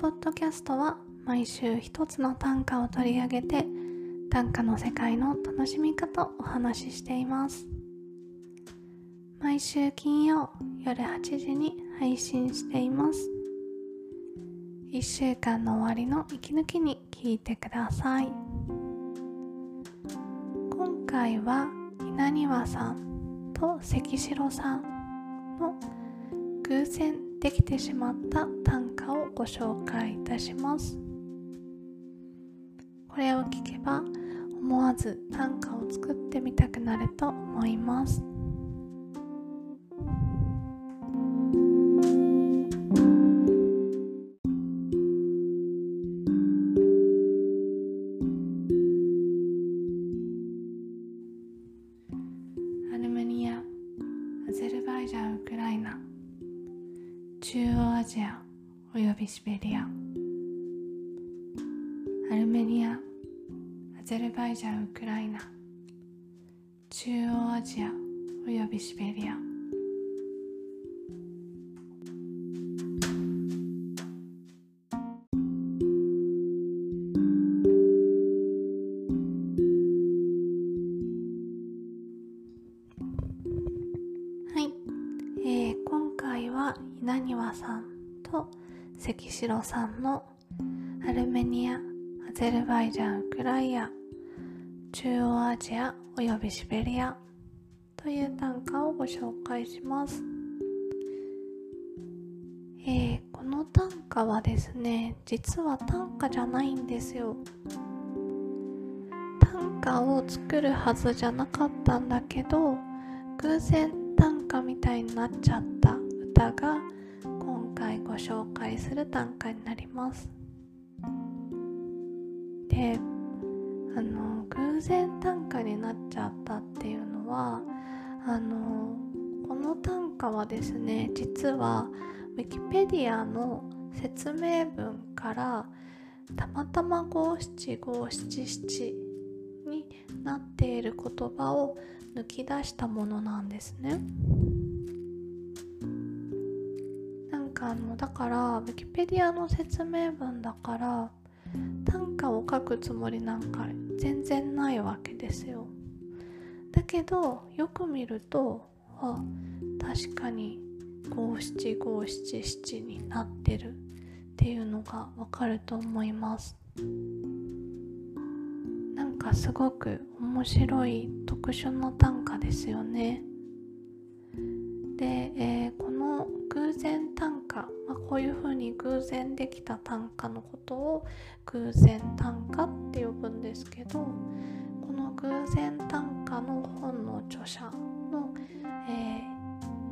ポッドキャストは毎週一つの短歌を取り上げて短歌の世界の楽しみ方をお話ししています。毎週金曜夜8時に配信しています。1週間の終わりの息抜きに聞いてください。今回は稲庭さんと関城さんの偶然できてしまった短歌ご紹介いたします。これを聞けば思わず短歌を作ってみたくなると思います。アルメニアアゼルバイジャンウクライナ中央アジアおよびシベリアアルメニアアゼルバイジャンウクライナ。中央アジアおよびシベリアはい、えー今回は稲庭さんと関城さんのアルメニアアゼルバイジャンウクライナ中央アジアおよびシベリアという短歌をご紹介します、えーこの短歌はですね実は短歌じゃないんですよ。短歌を作るはずじゃなかったんだけど偶然短歌みたいになっちゃった歌が回ご紹介する短歌になりますであの偶然短歌になっちゃったっていうのはあのこの短歌はですね実はウィキペディアの説明文からたまたま五七五七七になっている言葉を抜き出したものなんですね。あのだからウィキペディアの説明文だから短歌を書くつもりなんか全然ないわけですよ。だけどよく見るとあ確かに五七五七七になってるっていうのがわかると思います。なんかすごく面白い特殊な短歌ですよね。で、えーういうふうに偶然できた短歌のことを偶然短歌って呼ぶんですけどこの偶然短歌の本の著者の、えー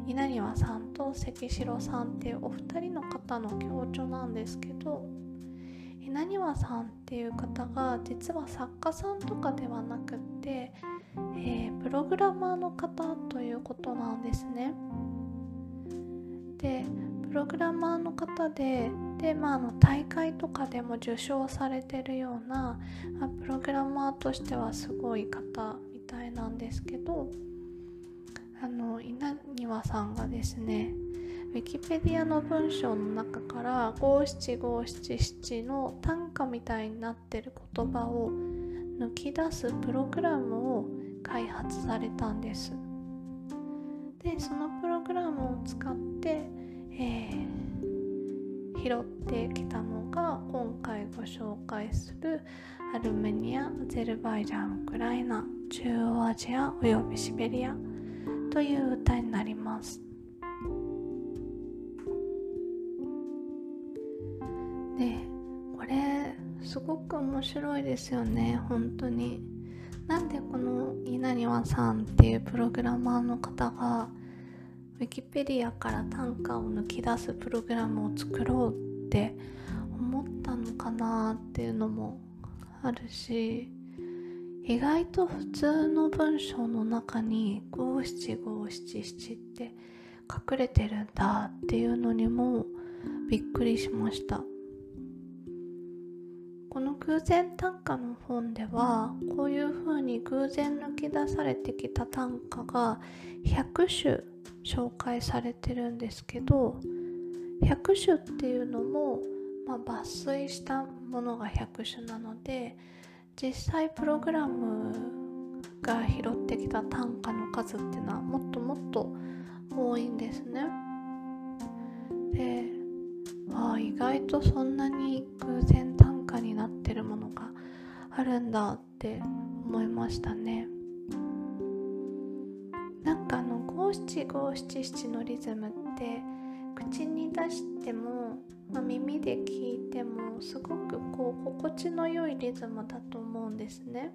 稲庭さんと関城さんっていうお二人の方の共著なんですけど稲庭さんっていう方が実は作家さんとかではなくって、えープログラマーの方ということなんですね。でログラマーの方でで、まあ、あの大会とかでも受賞されてるようなあプログラマーとしてはすごい方みたいなんですけどあの稲庭さんがですねウィキペディアの文章の中から五七五七七の短歌みたいになってる言葉を抜き出すプログラムを開発されたんです。でそのプログラムを使って、えー拾ってきたのが今回ご紹介するアルメニア、アゼルバイジャン、ウクライナ、中央アジアおよびシベリアという歌になります。でこれすごく面白いですよね本当に。なんでこの稲庭さんっていうプログラマーの方がウィキペディアから短歌を抜き出すプログラムを作ろうって思ったのかなっていうのもあるし意外と普通の文章の中に五七五七七って隠れてるんだっていうのにもびっくりしました。この偶然短歌の本ではこういうふうに偶然抜き出されてきた短歌が100首紹介されてるんですけど100首っていうのもまあ、抜粋したものが100種なので実際プログラムが拾ってきた単価の数っていうのはもっともっと多いんですね。であ意外とそんなに偶然単価になってるものがあるんだって思いましたね。七五七七のリズムって口に出しても、まあ、耳で聞いてもすごくこう心地の良いリズムだと思うんですね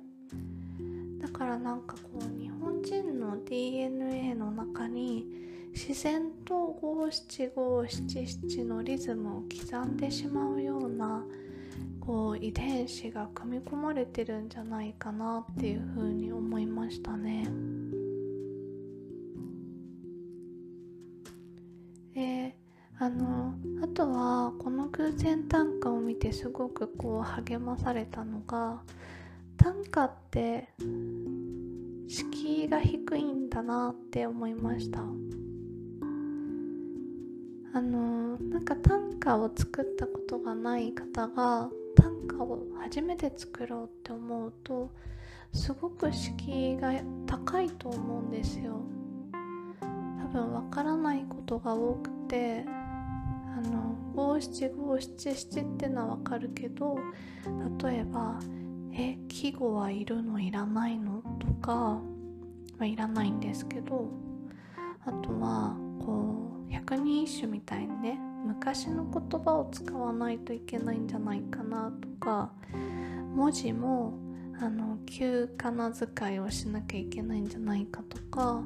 だからなんかこう日本人の DNA の中に自然と五七五七七のリズムを刻んでしまうようなこう遺伝子が組み込まれてるんじゃないかなっていうふうに思いましたね。のあとはこの偶然短歌を見てすごくこう励まされたのが短歌って敷居が低いんだなって思いました。あのなんか短歌を作ったことがない方が短歌を初めて作ろうって思うとすごく敷居が高いと思うんですよ。多分わからないことが多くてあの五七五七七ってのはわかるけど例えば「え季語はいるのいらないの?」とか、まあ、いらないんですけどあとはこう百人一首みたいにね昔の言葉を使わないといけないんじゃないかなとか文字もあの旧仮名遣いをしなきゃいけないんじゃないかとか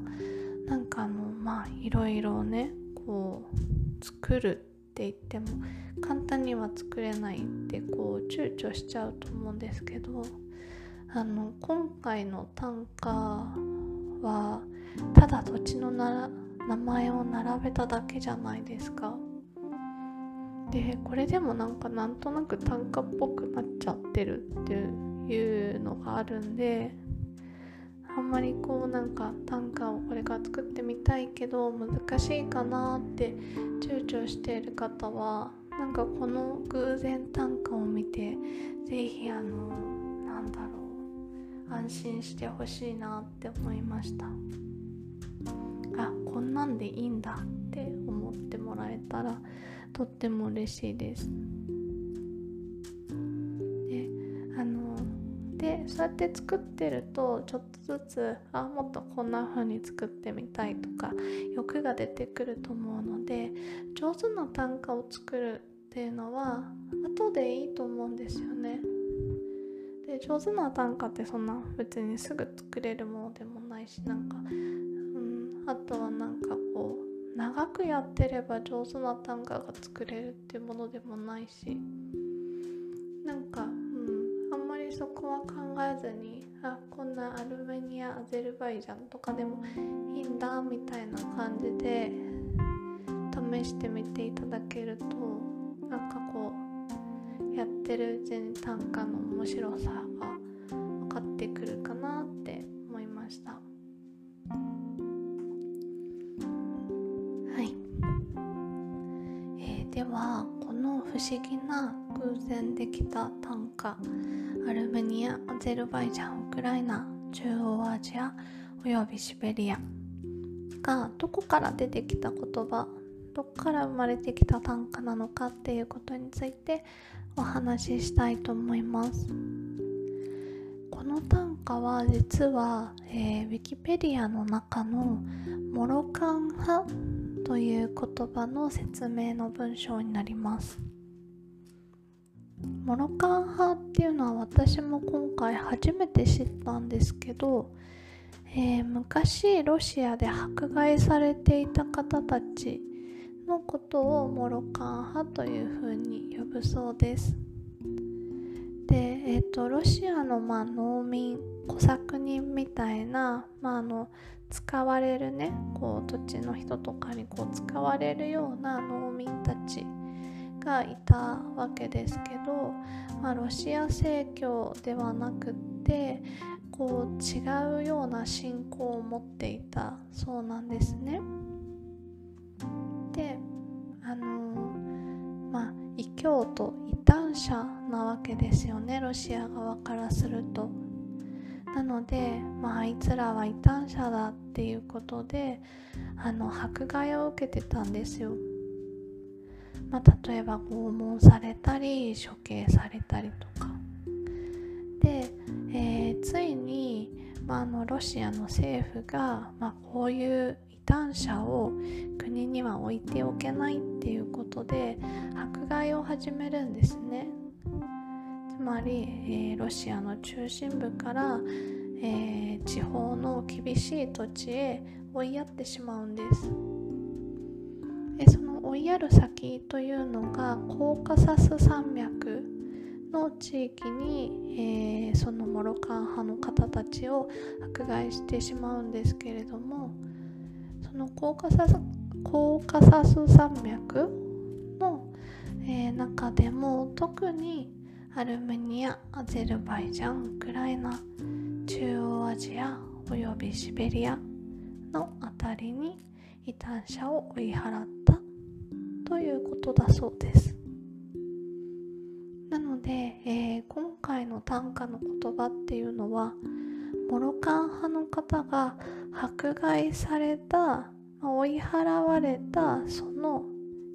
なんかあのまあいろいろねこう作るって言っても簡単には作れないってこう躊躇しちゃうと思うんですけどあの今回の短歌はただ土地のな名前を並べただけじゃないですか。でこれでもなんかなんとなく短歌っぽくなっちゃってるっていうのがあるんであんまりこうなんか短歌をこれから作ってみたいけど難しいかなって躊躇している方はなんかこの偶然短歌を見て是非あのなんだろう安心してほしいなって思いました。あこんなんでいいんだって思ってもらえたらとっても嬉しいです。そうやって作ってるとちょっとずつあもっとこんな風に作ってみたいとか欲が出てくると思うので上手な短歌を作るっていうのは後でいいと思うんですよね。で上手な短歌ってそんな別にすぐ作れるものでもないしなんか、うん、あとはなんかこう長くやってれば上手な短歌が作れるっていうものでもないしなんかそこは考えずにあこんなアルメニアアゼルバイジャンとかでもいいんだみたいな感じで試してみていただけるとなんかこうやってるうちに短歌の面白さが分かってくるかなって思いました。はい、えー、ではの不思議な偶然できた短歌アルメニアアゼルバイジャンウクライナ中央アジアおよびシベリアがどこから出てきた言葉どこから生まれてきた短歌なのかっていうことについてお話ししたいと思います。この短歌は実は、えー、ウィキペディアの中のモロカン派という言葉の説明の文章になりますモロカン派っていうのは私も今回初めて知ったんですけど、えー、昔ロシアで迫害されていた方たちのことをモロカン派というふうに呼ぶそうです。で、えーと、ロシアのまあ農民小作人みたいな、まあ、あの使われるねこう土地の人とかにこう使われるような農民たちがいたわけですけど、まあ、ロシア正教ではなくってこう違うような信仰を持っていたそうなんですね。であのまあ異教京都異端者なわけですよねロシア側からすると。なので、まあ、いつらは異端者だっていうことであの迫害を受けてたんですよ。まあ、例えば拷問されたり処刑されたりとか。で、えー、ついに、まあ、あのロシアの政府が、まあ、こういう異端者を国には置いておけないっていうことで迫害を始めるんですね。つまり、えー、ロシアの中心部から、えー、地方の厳しい土地へ追いやってしまうんです。でその追いやる先というのがコーカサス山脈の地域に、えー、そのモロカン派の方たちを迫害してしまうんですけれどもそのコーカサスコーカサス山脈の、えー、中でも特にアルメニアアゼルバイジャンウクライナ中央アジアおよびシベリアの辺りに異端者を追い払ったということだそうです。なので、えー、今回の短歌の言葉っていうのはモロカン派の方が迫害された追い払われたその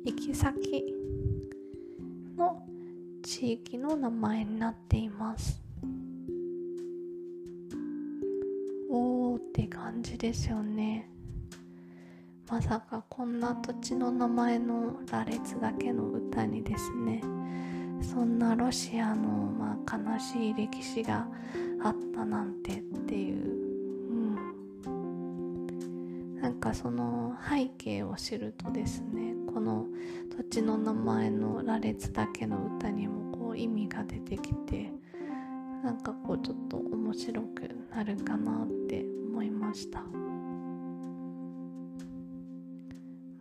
行き先地域の名前になっています。おーって感じですよね。まさかこんな土地の名前の羅列だけの歌にですね。そんなロシアの、まあ、悲しい歴史があったなんてっていう、うん、なんかその背景を知るとですねこの土地の名前の羅列だけの歌にもこう意味が出てきてなんかこうちょっと面白くなるかなって思いました。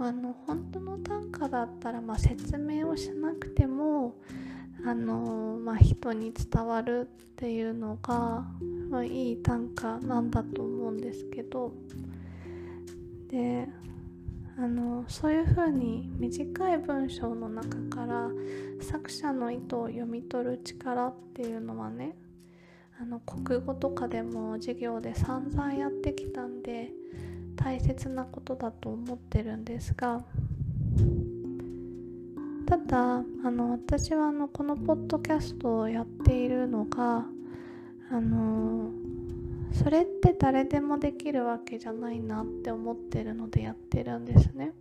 あの本当の短歌だったら、まあ、説明をしなくてもあのまあ、人に伝わるっていうのが、まあ、いい短歌なんだと思うんですけど。であのそういうふうに短い文章の中から作者の意図を読み取る力っていうのはねあの国語とかでも授業で散々やってきたんで大切なことだと思ってるんですがただあの私はあのこのポッドキャストをやっているのがあのそれって誰でもできるわけじゃないなって思ってるのでやってるんですね。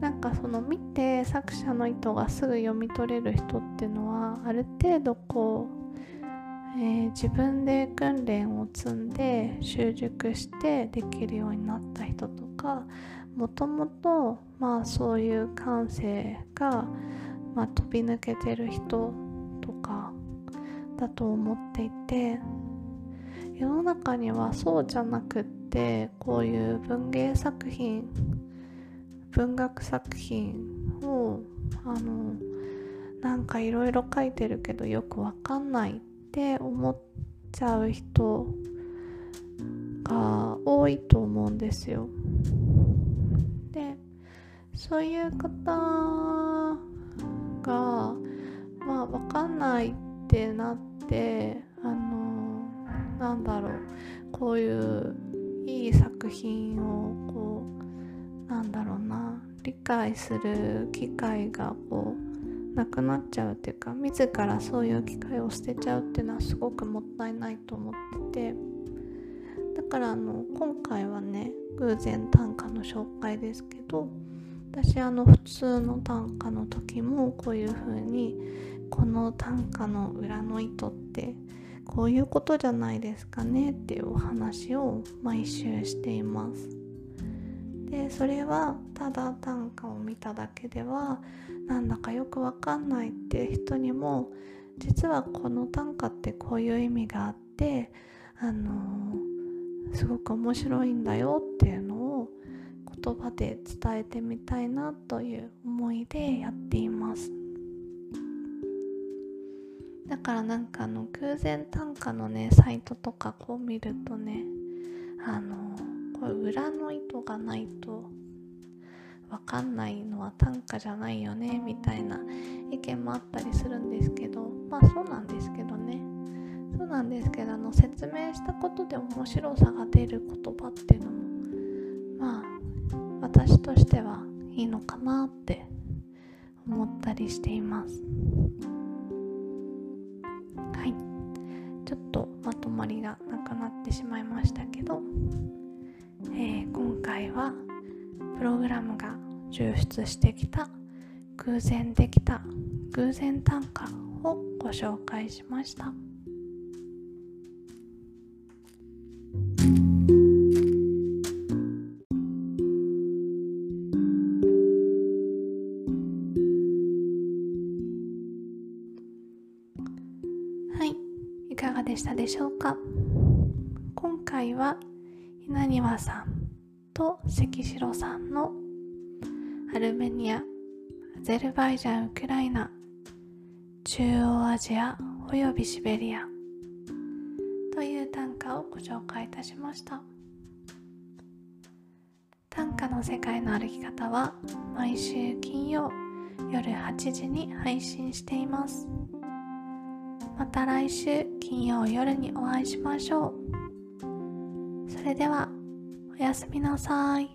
なんかその見て作者の意図がすぐ読み取れる人っていうのはある程度こう、えー、自分で訓練を積んで習熟してできるようになった人とかもともとまあそういう感性が、まあ、飛び抜けてる人とかだと思っていて世の中にはそうじゃなくってこういう文芸作品文学作品をあのなんかいろいろ書いてるけどよくわかんないって思っちゃう人が多いと思うんですよ。でそういう方がまあわかんないってなってあのなんだろうこういういい作品をこうなんだろうな。理解する機会がこうなくなっちゃうっていうか自らそういう機会を捨てちゃうっていうのはすごくもったいないと思ってて。だからあの今回はね偶然短歌の紹介ですけど私あの普通の短歌の時もこういう風にこの短歌の裏の意図ってこういうことじゃないですかねっていうお話を毎週していますでそれはただ短歌を見ただけではなんだかよくわかんないっていう人にも実はこの短歌ってこういう意味があってあのー、すごく面白いんだよっていうのを言葉で伝えてみたいなという思いでやっています。だからなんかあの偶然短歌のねサイトとかこう見るとねあのこれ裏の意図がないと分かんないのは短歌じゃないよねみたいな意見もあったりするんですけどまあそうなんですけどね。そうなんですけどあの説明したことで面白さが出る言葉っていうのもまあ私としてはいいのかなって思ったりしています。とまとまりがなくなってしまいましたけど、えー、今回はプログラムが抽出してきた偶然できた偶然短歌をご紹介しました。しょうか？今回は稲庭さんと関城さんのアルメニアアゼルバイジャンウクライナ中央アジアおよびシベリアという短歌をご紹介いたしました短歌の世界の歩き方は毎週金曜夜8時に配信しています。また来週金曜夜にお会いしましょう。それではおやすみなさい。